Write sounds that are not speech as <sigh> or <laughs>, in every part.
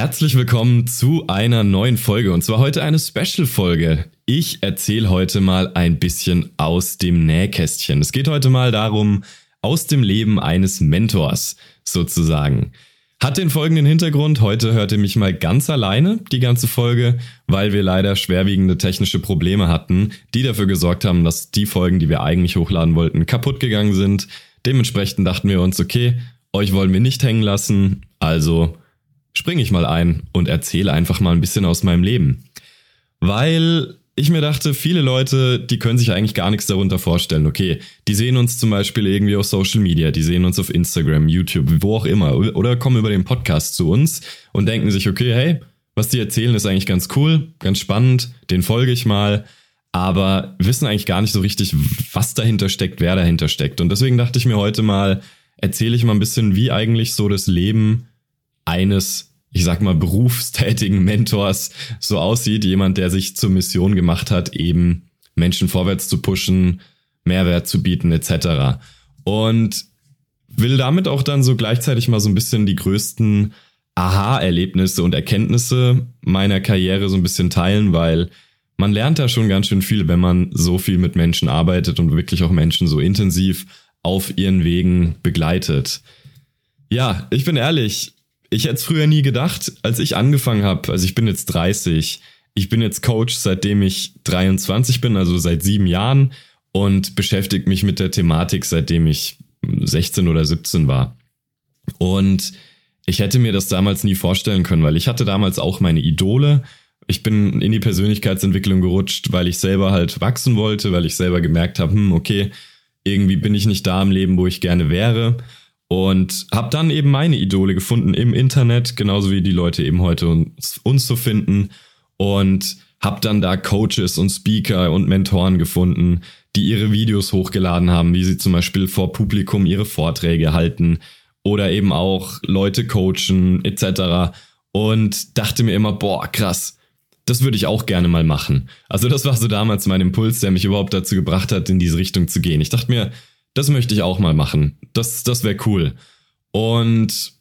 Herzlich willkommen zu einer neuen Folge und zwar heute eine Special-Folge. Ich erzähle heute mal ein bisschen aus dem Nähkästchen. Es geht heute mal darum, aus dem Leben eines Mentors sozusagen. Hat den folgenden Hintergrund, heute hört ihr mich mal ganz alleine, die ganze Folge, weil wir leider schwerwiegende technische Probleme hatten, die dafür gesorgt haben, dass die Folgen, die wir eigentlich hochladen wollten, kaputt gegangen sind. Dementsprechend dachten wir uns, okay, euch wollen wir nicht hängen lassen, also springe ich mal ein und erzähle einfach mal ein bisschen aus meinem Leben. Weil ich mir dachte, viele Leute, die können sich eigentlich gar nichts darunter vorstellen. Okay, die sehen uns zum Beispiel irgendwie auf Social Media, die sehen uns auf Instagram, YouTube, wo auch immer, oder kommen über den Podcast zu uns und denken sich, okay, hey, was die erzählen ist eigentlich ganz cool, ganz spannend, den folge ich mal, aber wissen eigentlich gar nicht so richtig, was dahinter steckt, wer dahinter steckt. Und deswegen dachte ich mir heute mal, erzähle ich mal ein bisschen, wie eigentlich so das Leben eines, ich sag mal, berufstätigen Mentors so aussieht. Jemand, der sich zur Mission gemacht hat, eben Menschen vorwärts zu pushen, Mehrwert zu bieten, etc. Und will damit auch dann so gleichzeitig mal so ein bisschen die größten Aha-Erlebnisse und Erkenntnisse meiner Karriere so ein bisschen teilen, weil man lernt da schon ganz schön viel, wenn man so viel mit Menschen arbeitet und wirklich auch Menschen so intensiv auf ihren Wegen begleitet. Ja, ich bin ehrlich, ich hätte es früher nie gedacht, als ich angefangen habe. Also ich bin jetzt 30. Ich bin jetzt Coach, seitdem ich 23 bin, also seit sieben Jahren und beschäftige mich mit der Thematik, seitdem ich 16 oder 17 war. Und ich hätte mir das damals nie vorstellen können, weil ich hatte damals auch meine Idole. Ich bin in die Persönlichkeitsentwicklung gerutscht, weil ich selber halt wachsen wollte, weil ich selber gemerkt habe, hm, okay, irgendwie bin ich nicht da im Leben, wo ich gerne wäre. Und habe dann eben meine Idole gefunden im Internet, genauso wie die Leute eben heute uns, uns zu finden. Und habe dann da Coaches und Speaker und Mentoren gefunden, die ihre Videos hochgeladen haben, wie sie zum Beispiel vor Publikum ihre Vorträge halten oder eben auch Leute coachen etc. Und dachte mir immer, boah, krass, das würde ich auch gerne mal machen. Also das war so damals mein Impuls, der mich überhaupt dazu gebracht hat, in diese Richtung zu gehen. Ich dachte mir, das möchte ich auch mal machen. Das, das wäre cool. Und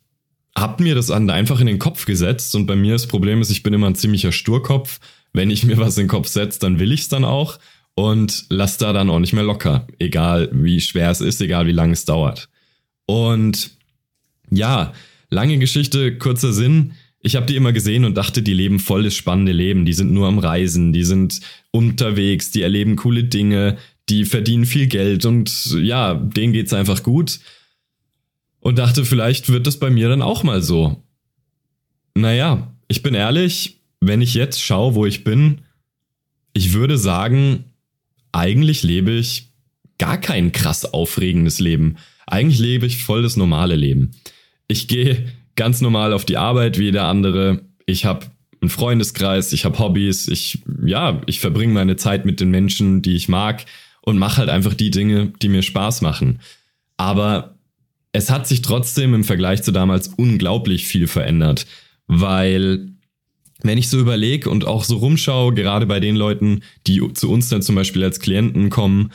hab mir das dann einfach in den Kopf gesetzt. Und bei mir das Problem ist, ich bin immer ein ziemlicher Sturkopf. Wenn ich mir was in den Kopf setze, dann will ich es dann auch. Und lass da dann auch nicht mehr locker. Egal wie schwer es ist, egal wie lange es dauert. Und ja, lange Geschichte, kurzer Sinn ich habe die immer gesehen und dachte, die leben voll das spannende Leben. Die sind nur am Reisen, die sind unterwegs, die erleben coole Dinge, die verdienen viel Geld und ja, denen geht's einfach gut. Und dachte, vielleicht wird das bei mir dann auch mal so. Naja, ich bin ehrlich, wenn ich jetzt schaue, wo ich bin, ich würde sagen, eigentlich lebe ich gar kein krass aufregendes Leben. Eigentlich lebe ich voll das normale Leben. Ich gehe ganz normal auf die Arbeit wie jeder andere. Ich habe einen Freundeskreis, ich habe Hobbys, ich ja, ich verbringe meine Zeit mit den Menschen, die ich mag und mache halt einfach die Dinge, die mir Spaß machen. Aber es hat sich trotzdem im Vergleich zu damals unglaublich viel verändert, weil wenn ich so überlege und auch so rumschaue, gerade bei den Leuten, die zu uns dann zum Beispiel als Klienten kommen,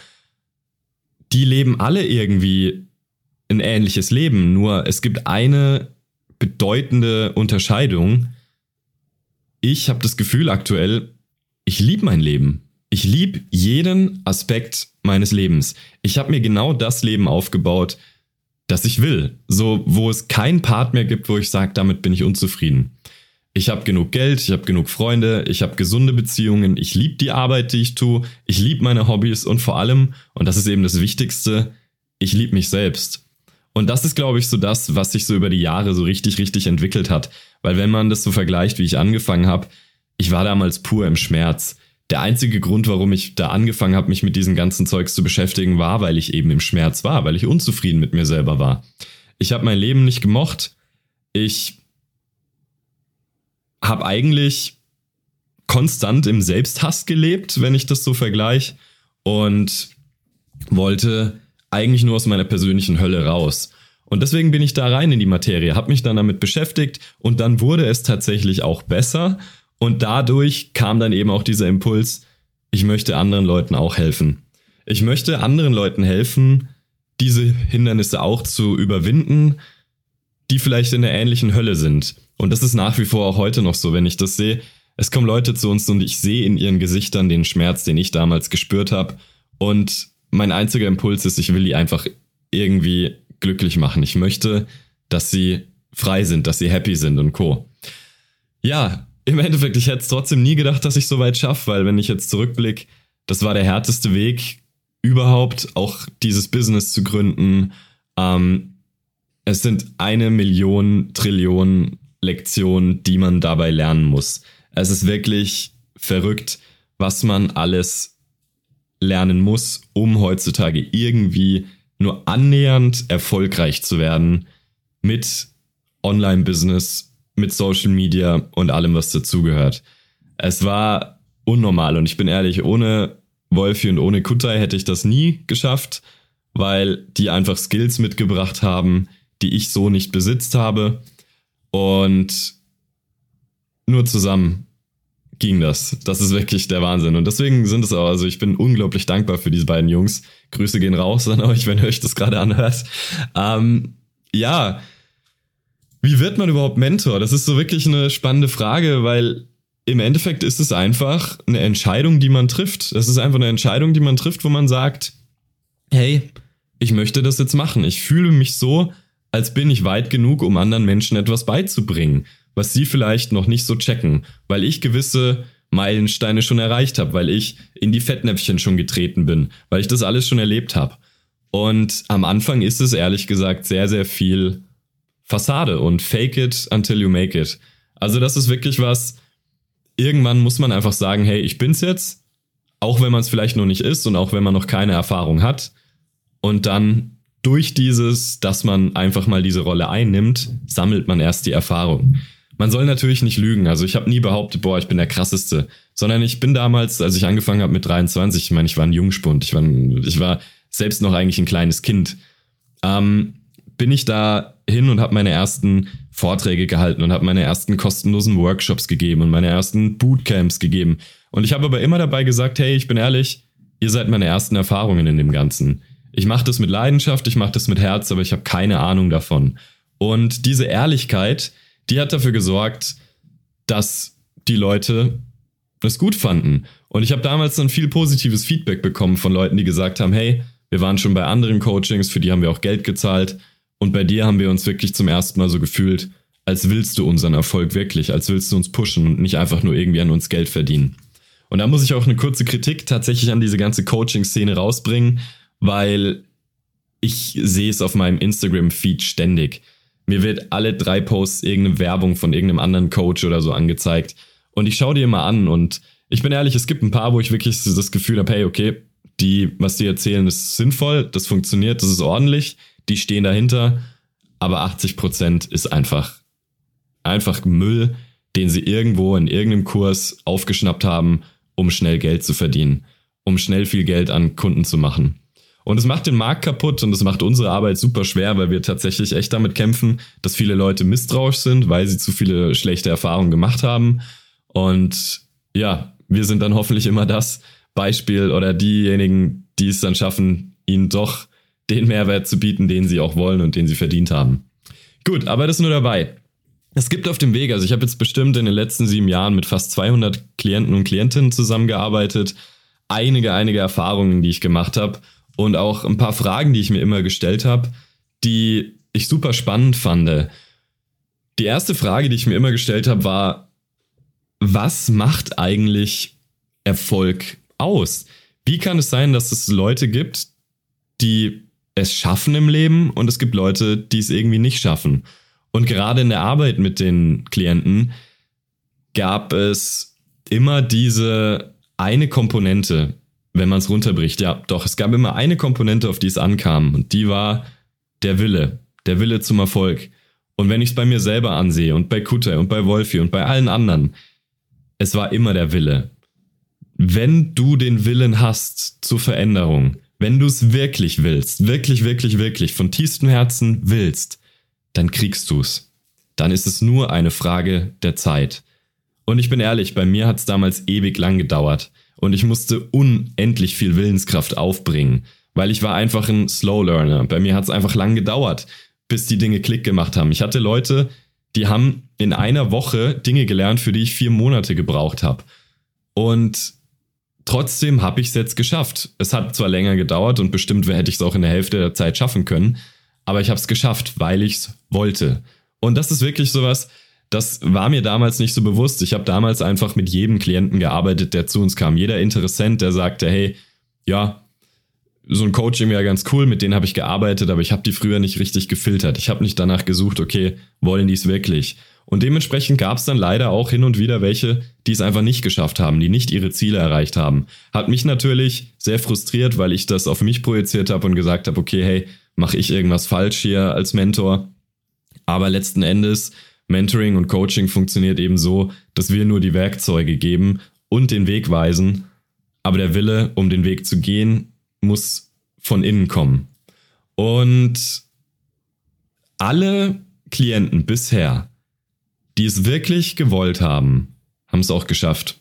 die leben alle irgendwie ein ähnliches Leben, nur es gibt eine bedeutende Unterscheidung. Ich habe das Gefühl aktuell, ich liebe mein Leben. Ich liebe jeden Aspekt meines Lebens. Ich habe mir genau das Leben aufgebaut, das ich will. So, wo es keinen Part mehr gibt, wo ich sage, damit bin ich unzufrieden. Ich habe genug Geld, ich habe genug Freunde, ich habe gesunde Beziehungen, ich liebe die Arbeit, die ich tue, ich liebe meine Hobbys und vor allem, und das ist eben das Wichtigste, ich liebe mich selbst. Und das ist, glaube ich, so das, was sich so über die Jahre so richtig, richtig entwickelt hat. Weil wenn man das so vergleicht, wie ich angefangen habe, ich war damals pur im Schmerz. Der einzige Grund, warum ich da angefangen habe, mich mit diesem ganzen Zeugs zu beschäftigen, war, weil ich eben im Schmerz war, weil ich unzufrieden mit mir selber war. Ich habe mein Leben nicht gemocht. Ich habe eigentlich konstant im Selbsthass gelebt, wenn ich das so vergleiche. Und wollte eigentlich nur aus meiner persönlichen Hölle raus. Und deswegen bin ich da rein in die Materie, habe mich dann damit beschäftigt und dann wurde es tatsächlich auch besser und dadurch kam dann eben auch dieser Impuls, ich möchte anderen Leuten auch helfen. Ich möchte anderen Leuten helfen, diese Hindernisse auch zu überwinden, die vielleicht in der ähnlichen Hölle sind. Und das ist nach wie vor auch heute noch so, wenn ich das sehe. Es kommen Leute zu uns und ich sehe in ihren Gesichtern den Schmerz, den ich damals gespürt habe. Und mein einziger Impuls ist, ich will die einfach irgendwie glücklich machen. Ich möchte, dass sie frei sind, dass sie happy sind und co. Ja, im Endeffekt, ich hätte es trotzdem nie gedacht, dass ich so weit schaffe, weil wenn ich jetzt zurückblicke, das war der härteste Weg überhaupt, auch dieses Business zu gründen. Ähm, es sind eine Million Trillionen Lektionen, die man dabei lernen muss. Es ist wirklich verrückt, was man alles lernen muss, um heutzutage irgendwie nur annähernd erfolgreich zu werden mit Online-Business, mit Social Media und allem, was dazugehört. Es war unnormal und ich bin ehrlich, ohne Wolfi und ohne Kutai hätte ich das nie geschafft, weil die einfach Skills mitgebracht haben, die ich so nicht besitzt habe. Und nur zusammen ging das. Das ist wirklich der Wahnsinn. Und deswegen sind es auch, also ich bin unglaublich dankbar für diese beiden Jungs. Grüße gehen raus an euch, wenn ihr euch das gerade anhört. Ähm, ja, wie wird man überhaupt Mentor? Das ist so wirklich eine spannende Frage, weil im Endeffekt ist es einfach eine Entscheidung, die man trifft. Das ist einfach eine Entscheidung, die man trifft, wo man sagt, hey, ich möchte das jetzt machen. Ich fühle mich so, als bin ich weit genug, um anderen Menschen etwas beizubringen was sie vielleicht noch nicht so checken, weil ich gewisse Meilensteine schon erreicht habe, weil ich in die Fettnäpfchen schon getreten bin, weil ich das alles schon erlebt habe. Und am Anfang ist es ehrlich gesagt sehr, sehr viel Fassade und fake it until you make it. Also das ist wirklich was, irgendwann muss man einfach sagen, hey, ich bin's jetzt, auch wenn man es vielleicht noch nicht ist und auch wenn man noch keine Erfahrung hat. Und dann durch dieses, dass man einfach mal diese Rolle einnimmt, sammelt man erst die Erfahrung man soll natürlich nicht lügen. Also ich habe nie behauptet, boah, ich bin der krasseste, sondern ich bin damals, als ich angefangen habe mit 23, ich meine, ich war ein Jungspund, ich war, ich war selbst noch eigentlich ein kleines Kind, ähm, bin ich da hin und habe meine ersten Vorträge gehalten und habe meine ersten kostenlosen Workshops gegeben und meine ersten Bootcamps gegeben. Und ich habe aber immer dabei gesagt, hey, ich bin ehrlich, ihr seid meine ersten Erfahrungen in dem Ganzen. Ich mache das mit Leidenschaft, ich mache das mit Herz, aber ich habe keine Ahnung davon. Und diese Ehrlichkeit, die hat dafür gesorgt, dass die Leute es gut fanden. Und ich habe damals dann viel positives Feedback bekommen von Leuten, die gesagt haben, hey, wir waren schon bei anderen Coachings, für die haben wir auch Geld gezahlt. Und bei dir haben wir uns wirklich zum ersten Mal so gefühlt, als willst du unseren Erfolg wirklich, als willst du uns pushen und nicht einfach nur irgendwie an uns Geld verdienen. Und da muss ich auch eine kurze Kritik tatsächlich an diese ganze Coaching-Szene rausbringen, weil ich sehe es auf meinem Instagram-Feed ständig. Mir wird alle drei Posts irgendeine Werbung von irgendeinem anderen Coach oder so angezeigt. Und ich schaue die immer an und ich bin ehrlich, es gibt ein paar, wo ich wirklich das Gefühl habe, hey, okay, die, was die erzählen, ist sinnvoll, das funktioniert, das ist ordentlich, die stehen dahinter, aber 80 Prozent ist einfach, einfach Müll, den sie irgendwo in irgendeinem Kurs aufgeschnappt haben, um schnell Geld zu verdienen, um schnell viel Geld an Kunden zu machen. Und es macht den Markt kaputt und es macht unsere Arbeit super schwer, weil wir tatsächlich echt damit kämpfen, dass viele Leute misstrauisch sind, weil sie zu viele schlechte Erfahrungen gemacht haben. Und ja, wir sind dann hoffentlich immer das Beispiel oder diejenigen, die es dann schaffen, ihnen doch den Mehrwert zu bieten, den sie auch wollen und den sie verdient haben. Gut, aber das nur dabei. Es gibt auf dem Weg, also ich habe jetzt bestimmt in den letzten sieben Jahren mit fast 200 Klienten und Klientinnen zusammengearbeitet, einige, einige Erfahrungen, die ich gemacht habe und auch ein paar Fragen, die ich mir immer gestellt habe, die ich super spannend fand. Die erste Frage, die ich mir immer gestellt habe, war, was macht eigentlich Erfolg aus? Wie kann es sein, dass es Leute gibt, die es schaffen im Leben und es gibt Leute, die es irgendwie nicht schaffen? Und gerade in der Arbeit mit den Klienten gab es immer diese eine Komponente, wenn man es runterbricht. Ja, doch, es gab immer eine Komponente, auf die es ankam, und die war der Wille, der Wille zum Erfolg. Und wenn ich es bei mir selber ansehe und bei Kutter und bei Wolfi und bei allen anderen, es war immer der Wille. Wenn du den Willen hast zur Veränderung, wenn du es wirklich willst, wirklich, wirklich, wirklich von tiefstem Herzen willst, dann kriegst du es. Dann ist es nur eine Frage der Zeit. Und ich bin ehrlich, bei mir hat es damals ewig lang gedauert und ich musste unendlich viel Willenskraft aufbringen, weil ich war einfach ein Slow Learner. Bei mir hat es einfach lang gedauert, bis die Dinge Klick gemacht haben. Ich hatte Leute, die haben in einer Woche Dinge gelernt, für die ich vier Monate gebraucht habe. Und trotzdem habe ich es jetzt geschafft. Es hat zwar länger gedauert und bestimmt hätte ich es auch in der Hälfte der Zeit schaffen können, aber ich habe es geschafft, weil ich es wollte. Und das ist wirklich sowas, das war mir damals nicht so bewusst. Ich habe damals einfach mit jedem Klienten gearbeitet, der zu uns kam. Jeder Interessent, der sagte, hey, ja, so ein Coaching wäre ganz cool, mit denen habe ich gearbeitet, aber ich habe die früher nicht richtig gefiltert. Ich habe nicht danach gesucht, okay, wollen die es wirklich? Und dementsprechend gab es dann leider auch hin und wieder welche, die es einfach nicht geschafft haben, die nicht ihre Ziele erreicht haben. Hat mich natürlich sehr frustriert, weil ich das auf mich projiziert habe und gesagt habe, okay, hey, mache ich irgendwas falsch hier als Mentor? Aber letzten Endes, Mentoring und Coaching funktioniert eben so, dass wir nur die Werkzeuge geben und den Weg weisen, aber der Wille, um den Weg zu gehen, muss von innen kommen. Und alle Klienten bisher, die es wirklich gewollt haben, haben es auch geschafft.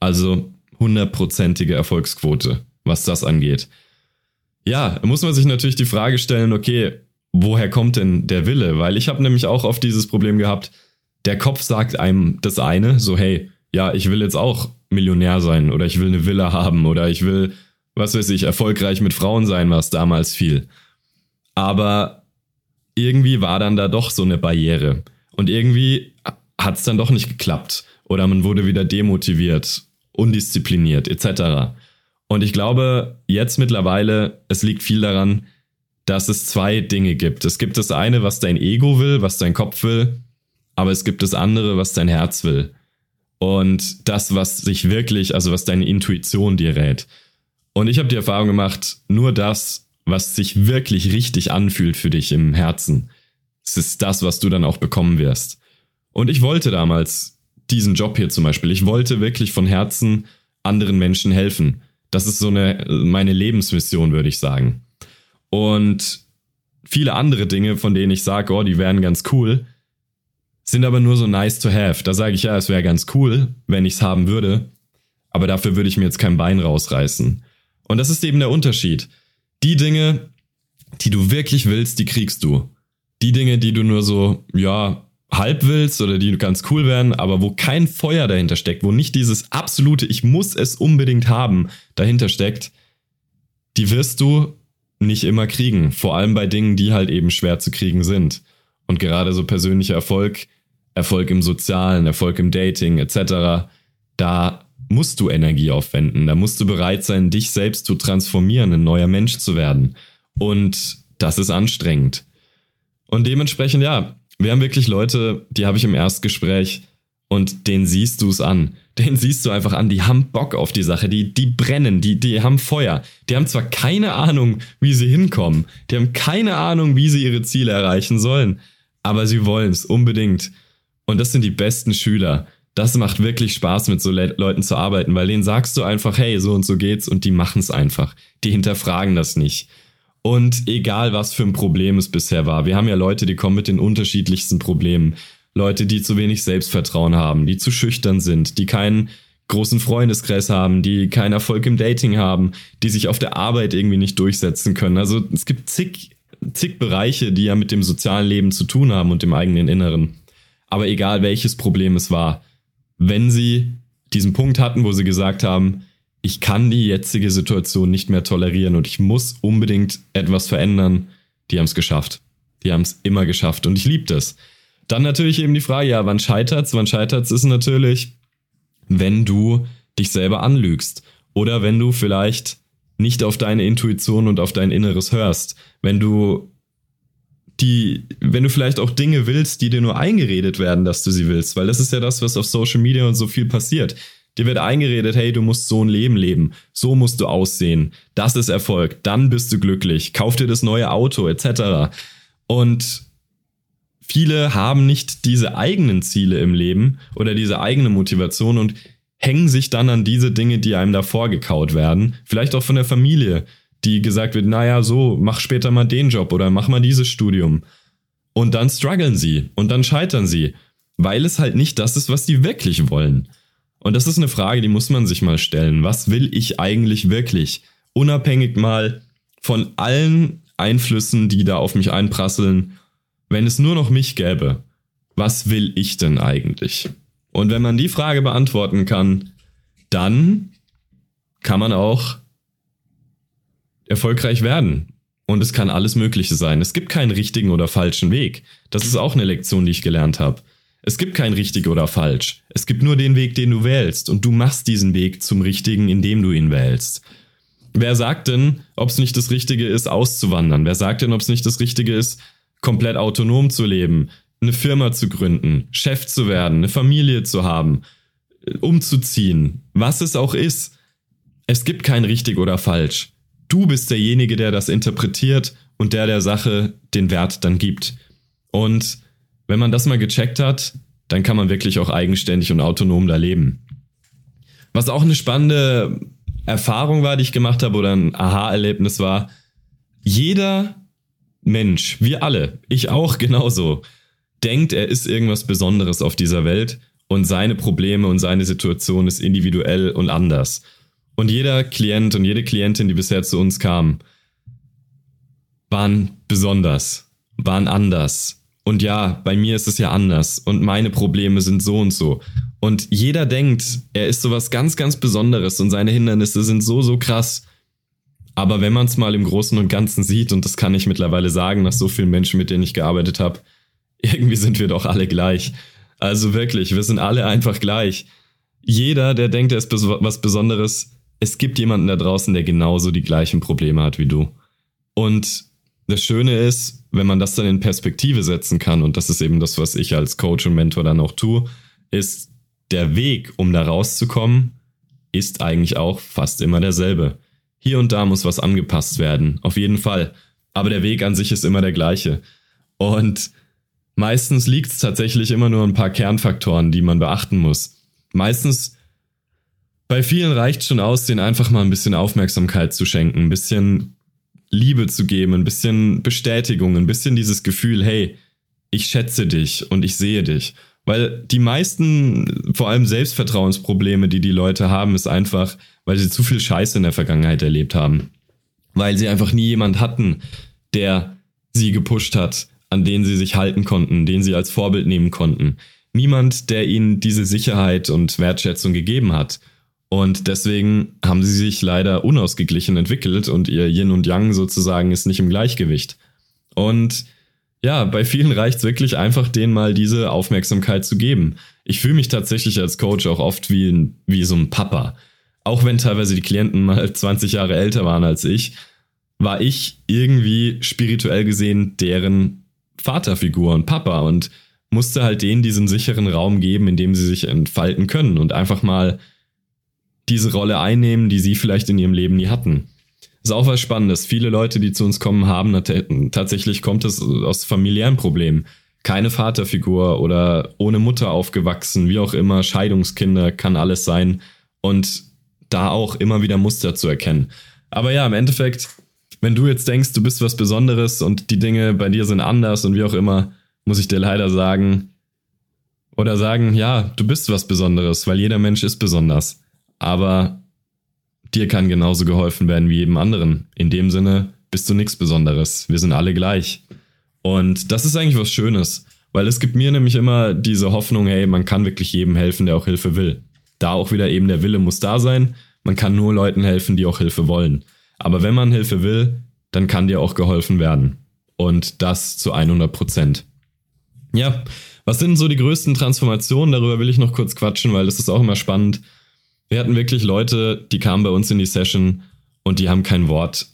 Also hundertprozentige Erfolgsquote, was das angeht. Ja, muss man sich natürlich die Frage stellen, okay, woher kommt denn der Wille? Weil ich habe nämlich auch oft dieses Problem gehabt, der Kopf sagt einem das eine, so hey, ja, ich will jetzt auch Millionär sein oder ich will eine Villa haben oder ich will was weiß ich, erfolgreich mit Frauen sein, was damals viel. Aber irgendwie war dann da doch so eine Barriere. Und irgendwie hat es dann doch nicht geklappt. Oder man wurde wieder demotiviert, undiszipliniert, etc. Und ich glaube, jetzt mittlerweile, es liegt viel daran, dass es zwei Dinge gibt. Es gibt das eine, was dein Ego will, was dein Kopf will, aber es gibt das andere, was dein Herz will. Und das, was sich wirklich, also was deine Intuition dir rät. Und ich habe die Erfahrung gemacht, nur das, was sich wirklich richtig anfühlt für dich im Herzen, es ist das, was du dann auch bekommen wirst. Und ich wollte damals diesen Job hier zum Beispiel. Ich wollte wirklich von Herzen anderen Menschen helfen. Das ist so eine, meine Lebensmission, würde ich sagen. Und viele andere Dinge, von denen ich sage, oh, die wären ganz cool, sind aber nur so nice to have. Da sage ich, ja, es wäre ganz cool, wenn ich es haben würde, aber dafür würde ich mir jetzt kein Bein rausreißen. Und das ist eben der Unterschied. Die Dinge, die du wirklich willst, die kriegst du. Die Dinge, die du nur so, ja, halb willst oder die ganz cool wären, aber wo kein Feuer dahinter steckt, wo nicht dieses absolute, ich muss es unbedingt haben, dahinter steckt, die wirst du nicht immer kriegen. Vor allem bei Dingen, die halt eben schwer zu kriegen sind. Und gerade so persönlicher Erfolg, Erfolg im Sozialen, Erfolg im Dating etc., da musst du Energie aufwenden. Da musst du bereit sein, dich selbst zu transformieren, ein neuer Mensch zu werden. Und das ist anstrengend. Und dementsprechend, ja, wir haben wirklich Leute, die habe ich im Erstgespräch und denen siehst du es an. Den siehst du einfach an, die haben Bock auf die Sache, die, die brennen, die, die haben Feuer. Die haben zwar keine Ahnung, wie sie hinkommen, die haben keine Ahnung, wie sie ihre Ziele erreichen sollen, aber sie wollen es unbedingt. Und das sind die besten Schüler das macht wirklich Spaß, mit so Le Leuten zu arbeiten, weil denen sagst du einfach, hey, so und so geht's und die machen es einfach. Die hinterfragen das nicht. Und egal, was für ein Problem es bisher war, wir haben ja Leute, die kommen mit den unterschiedlichsten Problemen. Leute, die zu wenig Selbstvertrauen haben, die zu schüchtern sind, die keinen großen Freundeskreis haben, die keinen Erfolg im Dating haben, die sich auf der Arbeit irgendwie nicht durchsetzen können. Also es gibt zig, zig Bereiche, die ja mit dem sozialen Leben zu tun haben und dem eigenen Inneren. Aber egal welches Problem es war, wenn sie diesen Punkt hatten, wo sie gesagt haben, ich kann die jetzige Situation nicht mehr tolerieren und ich muss unbedingt etwas verändern, die haben es geschafft. Die haben es immer geschafft und ich liebe das. Dann natürlich eben die Frage, ja, wann scheitert's? Wann scheitert's ist natürlich, wenn du dich selber anlügst oder wenn du vielleicht nicht auf deine Intuition und auf dein Inneres hörst, wenn du die, wenn du vielleicht auch Dinge willst, die dir nur eingeredet werden, dass du sie willst, weil das ist ja das, was auf Social Media und so viel passiert. Dir wird eingeredet, hey, du musst so ein Leben leben, so musst du aussehen, das ist Erfolg, dann bist du glücklich, kauf dir das neue Auto, etc. Und viele haben nicht diese eigenen Ziele im Leben oder diese eigene Motivation und hängen sich dann an diese Dinge, die einem da vorgekaut werden, vielleicht auch von der Familie die gesagt wird, naja, so, mach später mal den Job oder mach mal dieses Studium. Und dann strugglen sie und dann scheitern sie, weil es halt nicht das ist, was die wirklich wollen. Und das ist eine Frage, die muss man sich mal stellen. Was will ich eigentlich wirklich? Unabhängig mal von allen Einflüssen, die da auf mich einprasseln, wenn es nur noch mich gäbe. was will ich denn eigentlich? Und wenn man die Frage beantworten kann, dann kann man auch erfolgreich werden. Und es kann alles Mögliche sein. Es gibt keinen richtigen oder falschen Weg. Das ist auch eine Lektion, die ich gelernt habe. Es gibt kein richtig oder falsch. Es gibt nur den Weg, den du wählst. Und du machst diesen Weg zum richtigen, indem du ihn wählst. Wer sagt denn, ob es nicht das Richtige ist, auszuwandern? Wer sagt denn, ob es nicht das Richtige ist, komplett autonom zu leben, eine Firma zu gründen, Chef zu werden, eine Familie zu haben, umzuziehen, was es auch ist? Es gibt kein richtig oder falsch. Du bist derjenige, der das interpretiert und der der Sache den Wert dann gibt. Und wenn man das mal gecheckt hat, dann kann man wirklich auch eigenständig und autonom da leben. Was auch eine spannende Erfahrung war, die ich gemacht habe oder ein Aha-Erlebnis war, jeder Mensch, wir alle, ich auch <laughs> genauso, denkt, er ist irgendwas Besonderes auf dieser Welt und seine Probleme und seine Situation ist individuell und anders. Und jeder Klient und jede Klientin, die bisher zu uns kam, waren besonders, waren anders. Und ja, bei mir ist es ja anders und meine Probleme sind so und so. Und jeder denkt, er ist sowas ganz, ganz Besonderes und seine Hindernisse sind so, so krass. Aber wenn man es mal im Großen und Ganzen sieht, und das kann ich mittlerweile sagen, nach so vielen Menschen, mit denen ich gearbeitet habe, <laughs> irgendwie sind wir doch alle gleich. Also wirklich, wir sind alle einfach gleich. Jeder, der denkt, er ist was Besonderes, es gibt jemanden da draußen, der genauso die gleichen Probleme hat wie du. Und das Schöne ist, wenn man das dann in Perspektive setzen kann, und das ist eben das, was ich als Coach und Mentor dann auch tue, ist der Weg, um da rauszukommen, ist eigentlich auch fast immer derselbe. Hier und da muss was angepasst werden, auf jeden Fall. Aber der Weg an sich ist immer der gleiche. Und meistens liegt es tatsächlich immer nur ein paar Kernfaktoren, die man beachten muss. Meistens bei vielen reicht schon aus, denen einfach mal ein bisschen Aufmerksamkeit zu schenken, ein bisschen Liebe zu geben, ein bisschen Bestätigung, ein bisschen dieses Gefühl, hey, ich schätze dich und ich sehe dich. Weil die meisten, vor allem Selbstvertrauensprobleme, die die Leute haben, ist einfach, weil sie zu viel Scheiße in der Vergangenheit erlebt haben. Weil sie einfach nie jemand hatten, der sie gepusht hat, an den sie sich halten konnten, den sie als Vorbild nehmen konnten. Niemand, der ihnen diese Sicherheit und Wertschätzung gegeben hat. Und deswegen haben sie sich leider unausgeglichen entwickelt und ihr Yin und Yang sozusagen ist nicht im Gleichgewicht. Und ja, bei vielen reicht es wirklich einfach, denen mal diese Aufmerksamkeit zu geben. Ich fühle mich tatsächlich als Coach auch oft wie, ein, wie so ein Papa. Auch wenn teilweise die Klienten mal <laughs> 20 Jahre älter waren als ich, war ich irgendwie spirituell gesehen deren Vaterfigur und Papa und musste halt denen diesen sicheren Raum geben, in dem sie sich entfalten können und einfach mal diese Rolle einnehmen, die sie vielleicht in ihrem Leben nie hatten. Ist auch was Spannendes. Viele Leute, die zu uns kommen, haben tatsächlich kommt es aus familiären Problemen. Keine Vaterfigur oder ohne Mutter aufgewachsen, wie auch immer, Scheidungskinder kann alles sein und da auch immer wieder Muster zu erkennen. Aber ja, im Endeffekt, wenn du jetzt denkst, du bist was Besonderes und die Dinge bei dir sind anders und wie auch immer, muss ich dir leider sagen, oder sagen, ja, du bist was Besonderes, weil jeder Mensch ist besonders aber dir kann genauso geholfen werden wie jedem anderen. In dem Sinne bist du nichts Besonderes. Wir sind alle gleich. Und das ist eigentlich was Schönes, weil es gibt mir nämlich immer diese Hoffnung, hey, man kann wirklich jedem helfen, der auch Hilfe will. Da auch wieder eben der Wille muss da sein. Man kann nur Leuten helfen, die auch Hilfe wollen. Aber wenn man Hilfe will, dann kann dir auch geholfen werden. Und das zu 100 Prozent. Ja, was sind so die größten Transformationen? Darüber will ich noch kurz quatschen, weil das ist auch immer spannend. Wir hatten wirklich Leute, die kamen bei uns in die Session und die haben kein Wort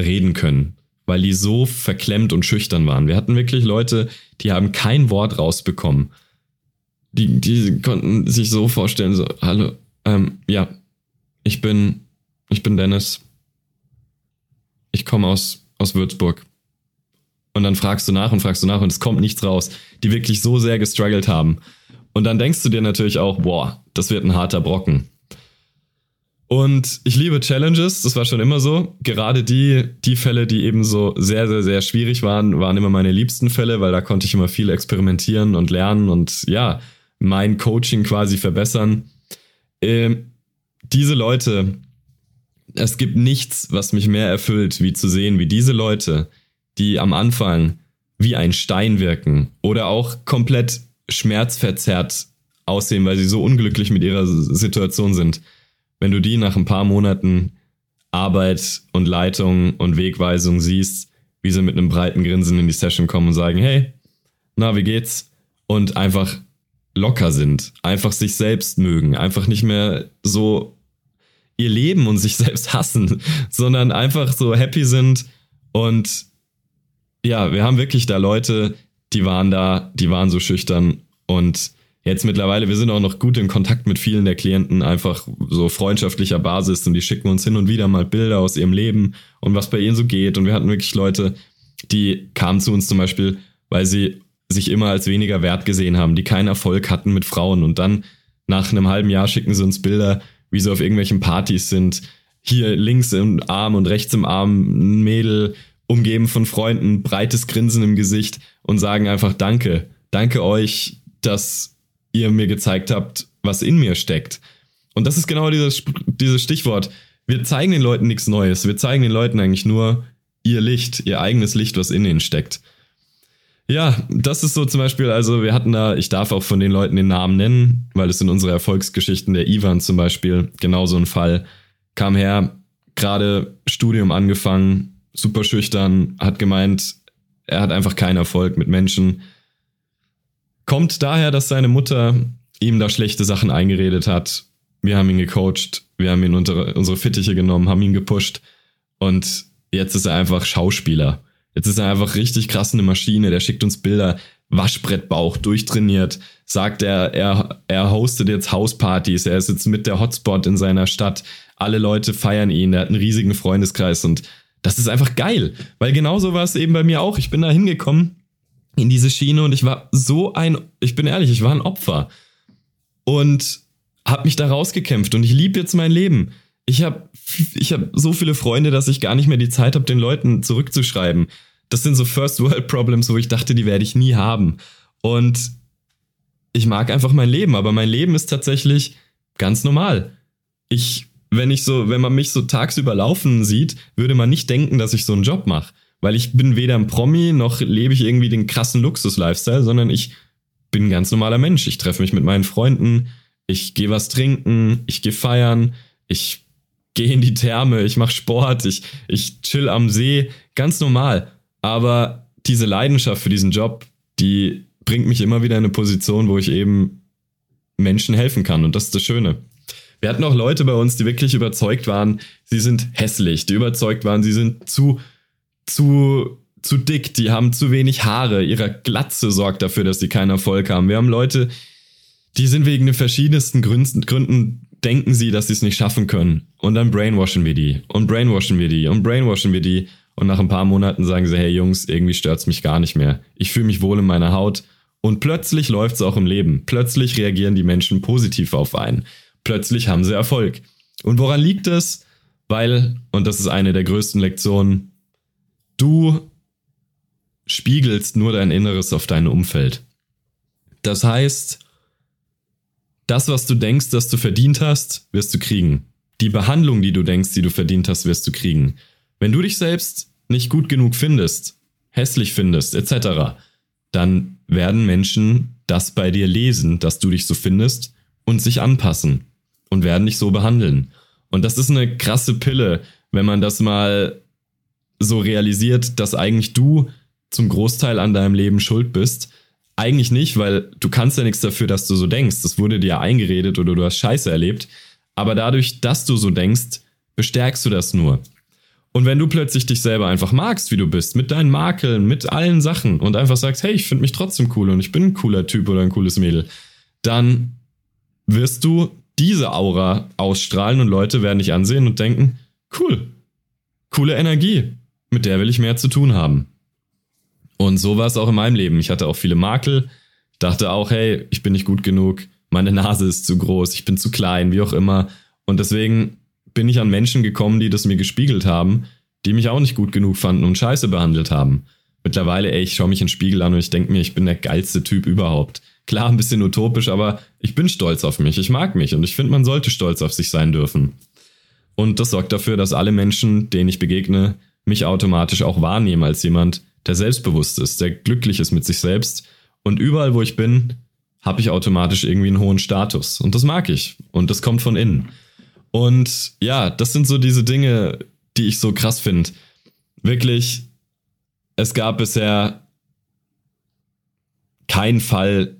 reden können, weil die so verklemmt und schüchtern waren. Wir hatten wirklich Leute, die haben kein Wort rausbekommen. Die, die konnten sich so vorstellen, so, hallo, ähm, ja, ich bin, ich bin Dennis. Ich komme aus, aus Würzburg. Und dann fragst du nach und fragst du nach und es kommt nichts raus, die wirklich so sehr gestruggelt haben. Und dann denkst du dir natürlich auch, boah, das wird ein harter Brocken. Und ich liebe Challenges, das war schon immer so. Gerade die, die Fälle, die eben so sehr, sehr, sehr schwierig waren, waren immer meine liebsten Fälle, weil da konnte ich immer viel experimentieren und lernen und ja, mein Coaching quasi verbessern. Ähm, diese Leute, es gibt nichts, was mich mehr erfüllt, wie zu sehen, wie diese Leute, die am Anfang wie ein Stein wirken oder auch komplett schmerzverzerrt aussehen, weil sie so unglücklich mit ihrer Situation sind. Wenn du die nach ein paar Monaten Arbeit und Leitung und Wegweisung siehst, wie sie mit einem breiten Grinsen in die Session kommen und sagen, hey, na, wie geht's? Und einfach locker sind, einfach sich selbst mögen, einfach nicht mehr so ihr Leben und sich <laughs> selbst hassen, sondern einfach so happy sind und ja, wir haben wirklich da Leute, die waren da, die waren so schüchtern. Und jetzt mittlerweile, wir sind auch noch gut in Kontakt mit vielen der Klienten, einfach so freundschaftlicher Basis. Und die schicken uns hin und wieder mal Bilder aus ihrem Leben und was bei ihnen so geht. Und wir hatten wirklich Leute, die kamen zu uns zum Beispiel, weil sie sich immer als weniger wert gesehen haben, die keinen Erfolg hatten mit Frauen. Und dann nach einem halben Jahr schicken sie uns Bilder, wie sie auf irgendwelchen Partys sind, hier links im Arm und rechts im Arm ein Mädel, umgeben von Freunden, breites Grinsen im Gesicht und sagen einfach Danke. Danke euch, dass ihr mir gezeigt habt, was in mir steckt. Und das ist genau dieses, dieses Stichwort. Wir zeigen den Leuten nichts Neues. Wir zeigen den Leuten eigentlich nur ihr Licht, ihr eigenes Licht, was in ihnen steckt. Ja, das ist so zum Beispiel, also wir hatten da, ich darf auch von den Leuten den Namen nennen, weil es sind unsere Erfolgsgeschichten, der Ivan zum Beispiel, genauso ein Fall, kam her, gerade Studium angefangen, super schüchtern, hat gemeint, er hat einfach keinen Erfolg mit Menschen. Kommt daher, dass seine Mutter ihm da schlechte Sachen eingeredet hat. Wir haben ihn gecoacht, wir haben ihn unter unsere Fittiche genommen, haben ihn gepusht und jetzt ist er einfach Schauspieler. Jetzt ist er einfach richtig krass eine Maschine, der schickt uns Bilder, Waschbrettbauch, durchtrainiert, sagt er, er, er hostet jetzt Hauspartys, er ist jetzt mit der Hotspot in seiner Stadt, alle Leute feiern ihn, er hat einen riesigen Freundeskreis und das ist einfach geil, weil genauso war es eben bei mir auch. Ich bin da hingekommen in diese Schiene und ich war so ein, ich bin ehrlich, ich war ein Opfer und habe mich da rausgekämpft und ich liebe jetzt mein Leben. Ich habe ich hab so viele Freunde, dass ich gar nicht mehr die Zeit habe, den Leuten zurückzuschreiben. Das sind so First World Problems, wo ich dachte, die werde ich nie haben. Und ich mag einfach mein Leben, aber mein Leben ist tatsächlich ganz normal. Ich wenn ich so, wenn man mich so tagsüber laufen sieht, würde man nicht denken, dass ich so einen Job mache. Weil ich bin weder ein Promi, noch lebe ich irgendwie den krassen Luxus-Lifestyle, sondern ich bin ein ganz normaler Mensch. Ich treffe mich mit meinen Freunden, ich gehe was trinken, ich gehe feiern, ich gehe in die Therme, ich mache Sport, ich, ich chill am See, ganz normal. Aber diese Leidenschaft für diesen Job, die bringt mich immer wieder in eine Position, wo ich eben Menschen helfen kann. Und das ist das Schöne. Wir hatten auch Leute bei uns, die wirklich überzeugt waren, sie sind hässlich, die überzeugt waren, sie sind zu, zu, zu dick, die haben zu wenig Haare, ihre Glatze sorgt dafür, dass sie keinen Erfolg haben. Wir haben Leute, die sind wegen den verschiedensten Gründen, Gründen denken sie, dass sie es nicht schaffen können. Und dann brainwashen wir die und brainwashen wir die und brainwashen wir die. Und nach ein paar Monaten sagen sie, hey Jungs, irgendwie stört's mich gar nicht mehr. Ich fühle mich wohl in meiner Haut. Und plötzlich läuft's auch im Leben. Plötzlich reagieren die Menschen positiv auf einen plötzlich haben sie Erfolg. Und woran liegt es? Weil, und das ist eine der größten Lektionen, du spiegelst nur dein Inneres auf dein Umfeld. Das heißt, das, was du denkst, dass du verdient hast, wirst du kriegen. Die Behandlung, die du denkst, die du verdient hast, wirst du kriegen. Wenn du dich selbst nicht gut genug findest, hässlich findest, etc., dann werden Menschen das bei dir lesen, dass du dich so findest und sich anpassen und werden dich so behandeln. Und das ist eine krasse Pille, wenn man das mal so realisiert, dass eigentlich du zum Großteil an deinem Leben schuld bist. Eigentlich nicht, weil du kannst ja nichts dafür, dass du so denkst. Das wurde dir eingeredet oder du hast Scheiße erlebt. Aber dadurch, dass du so denkst, bestärkst du das nur. Und wenn du plötzlich dich selber einfach magst, wie du bist, mit deinen Makeln, mit allen Sachen und einfach sagst, hey, ich finde mich trotzdem cool und ich bin ein cooler Typ oder ein cooles Mädel, dann wirst du diese Aura ausstrahlen und Leute werden dich ansehen und denken, cool, coole Energie, mit der will ich mehr zu tun haben. Und so war es auch in meinem Leben. Ich hatte auch viele Makel, dachte auch, hey, ich bin nicht gut genug, meine Nase ist zu groß, ich bin zu klein, wie auch immer. Und deswegen bin ich an Menschen gekommen, die das mir gespiegelt haben, die mich auch nicht gut genug fanden und scheiße behandelt haben. Mittlerweile, ey, ich schaue mich in den Spiegel an und ich denke mir, ich bin der geilste Typ überhaupt. Klar, ein bisschen utopisch, aber ich bin stolz auf mich. Ich mag mich und ich finde, man sollte stolz auf sich sein dürfen. Und das sorgt dafür, dass alle Menschen, denen ich begegne, mich automatisch auch wahrnehmen als jemand, der selbstbewusst ist, der glücklich ist mit sich selbst. Und überall, wo ich bin, habe ich automatisch irgendwie einen hohen Status. Und das mag ich. Und das kommt von innen. Und ja, das sind so diese Dinge, die ich so krass finde. Wirklich, es gab bisher keinen Fall,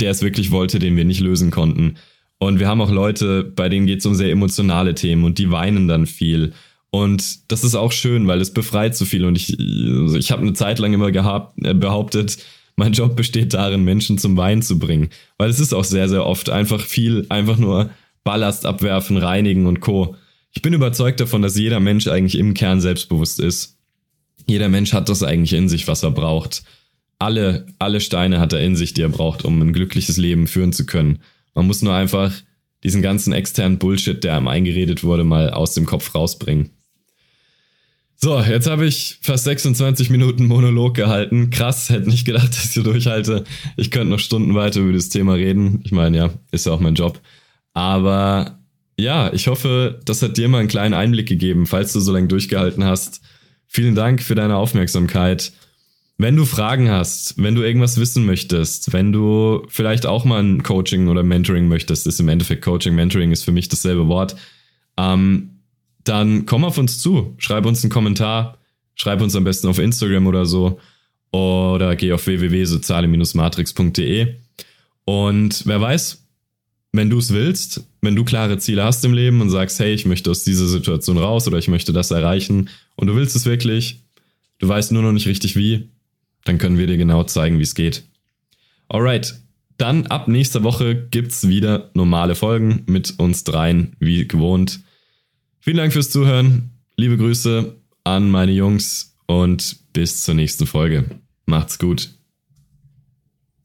der es wirklich wollte, den wir nicht lösen konnten. Und wir haben auch Leute, bei denen geht es um sehr emotionale Themen und die weinen dann viel. Und das ist auch schön, weil es befreit so viel. Und ich, ich habe eine Zeit lang immer gehabt, äh, behauptet, mein Job besteht darin, Menschen zum Weinen zu bringen. Weil es ist auch sehr, sehr oft einfach viel, einfach nur Ballast abwerfen, reinigen und Co. Ich bin überzeugt davon, dass jeder Mensch eigentlich im Kern selbstbewusst ist. Jeder Mensch hat das eigentlich in sich, was er braucht. Alle, alle Steine hat er in sich, die er braucht, um ein glückliches Leben führen zu können. Man muss nur einfach diesen ganzen externen Bullshit, der einem eingeredet wurde, mal aus dem Kopf rausbringen. So, jetzt habe ich fast 26 Minuten Monolog gehalten. Krass, hätte nicht gedacht, dass ich so durchhalte. Ich könnte noch Stunden weiter über das Thema reden. Ich meine, ja, ist ja auch mein Job. Aber ja, ich hoffe, das hat dir mal einen kleinen Einblick gegeben, falls du so lange durchgehalten hast. Vielen Dank für deine Aufmerksamkeit. Wenn du Fragen hast, wenn du irgendwas wissen möchtest, wenn du vielleicht auch mal ein Coaching oder Mentoring möchtest, ist im Endeffekt Coaching, Mentoring ist für mich dasselbe Wort, ähm, dann komm auf uns zu, schreib uns einen Kommentar, schreib uns am besten auf Instagram oder so. Oder geh auf www.soziale-matrix.de und wer weiß, wenn du es willst, wenn du klare Ziele hast im Leben und sagst, hey, ich möchte aus dieser Situation raus oder ich möchte das erreichen und du willst es wirklich, du weißt nur noch nicht richtig wie, dann können wir dir genau zeigen, wie es geht. Alright, dann ab nächster Woche gibt's wieder normale Folgen mit uns dreien, wie gewohnt. Vielen Dank fürs Zuhören. Liebe Grüße an meine Jungs und bis zur nächsten Folge. Macht's gut.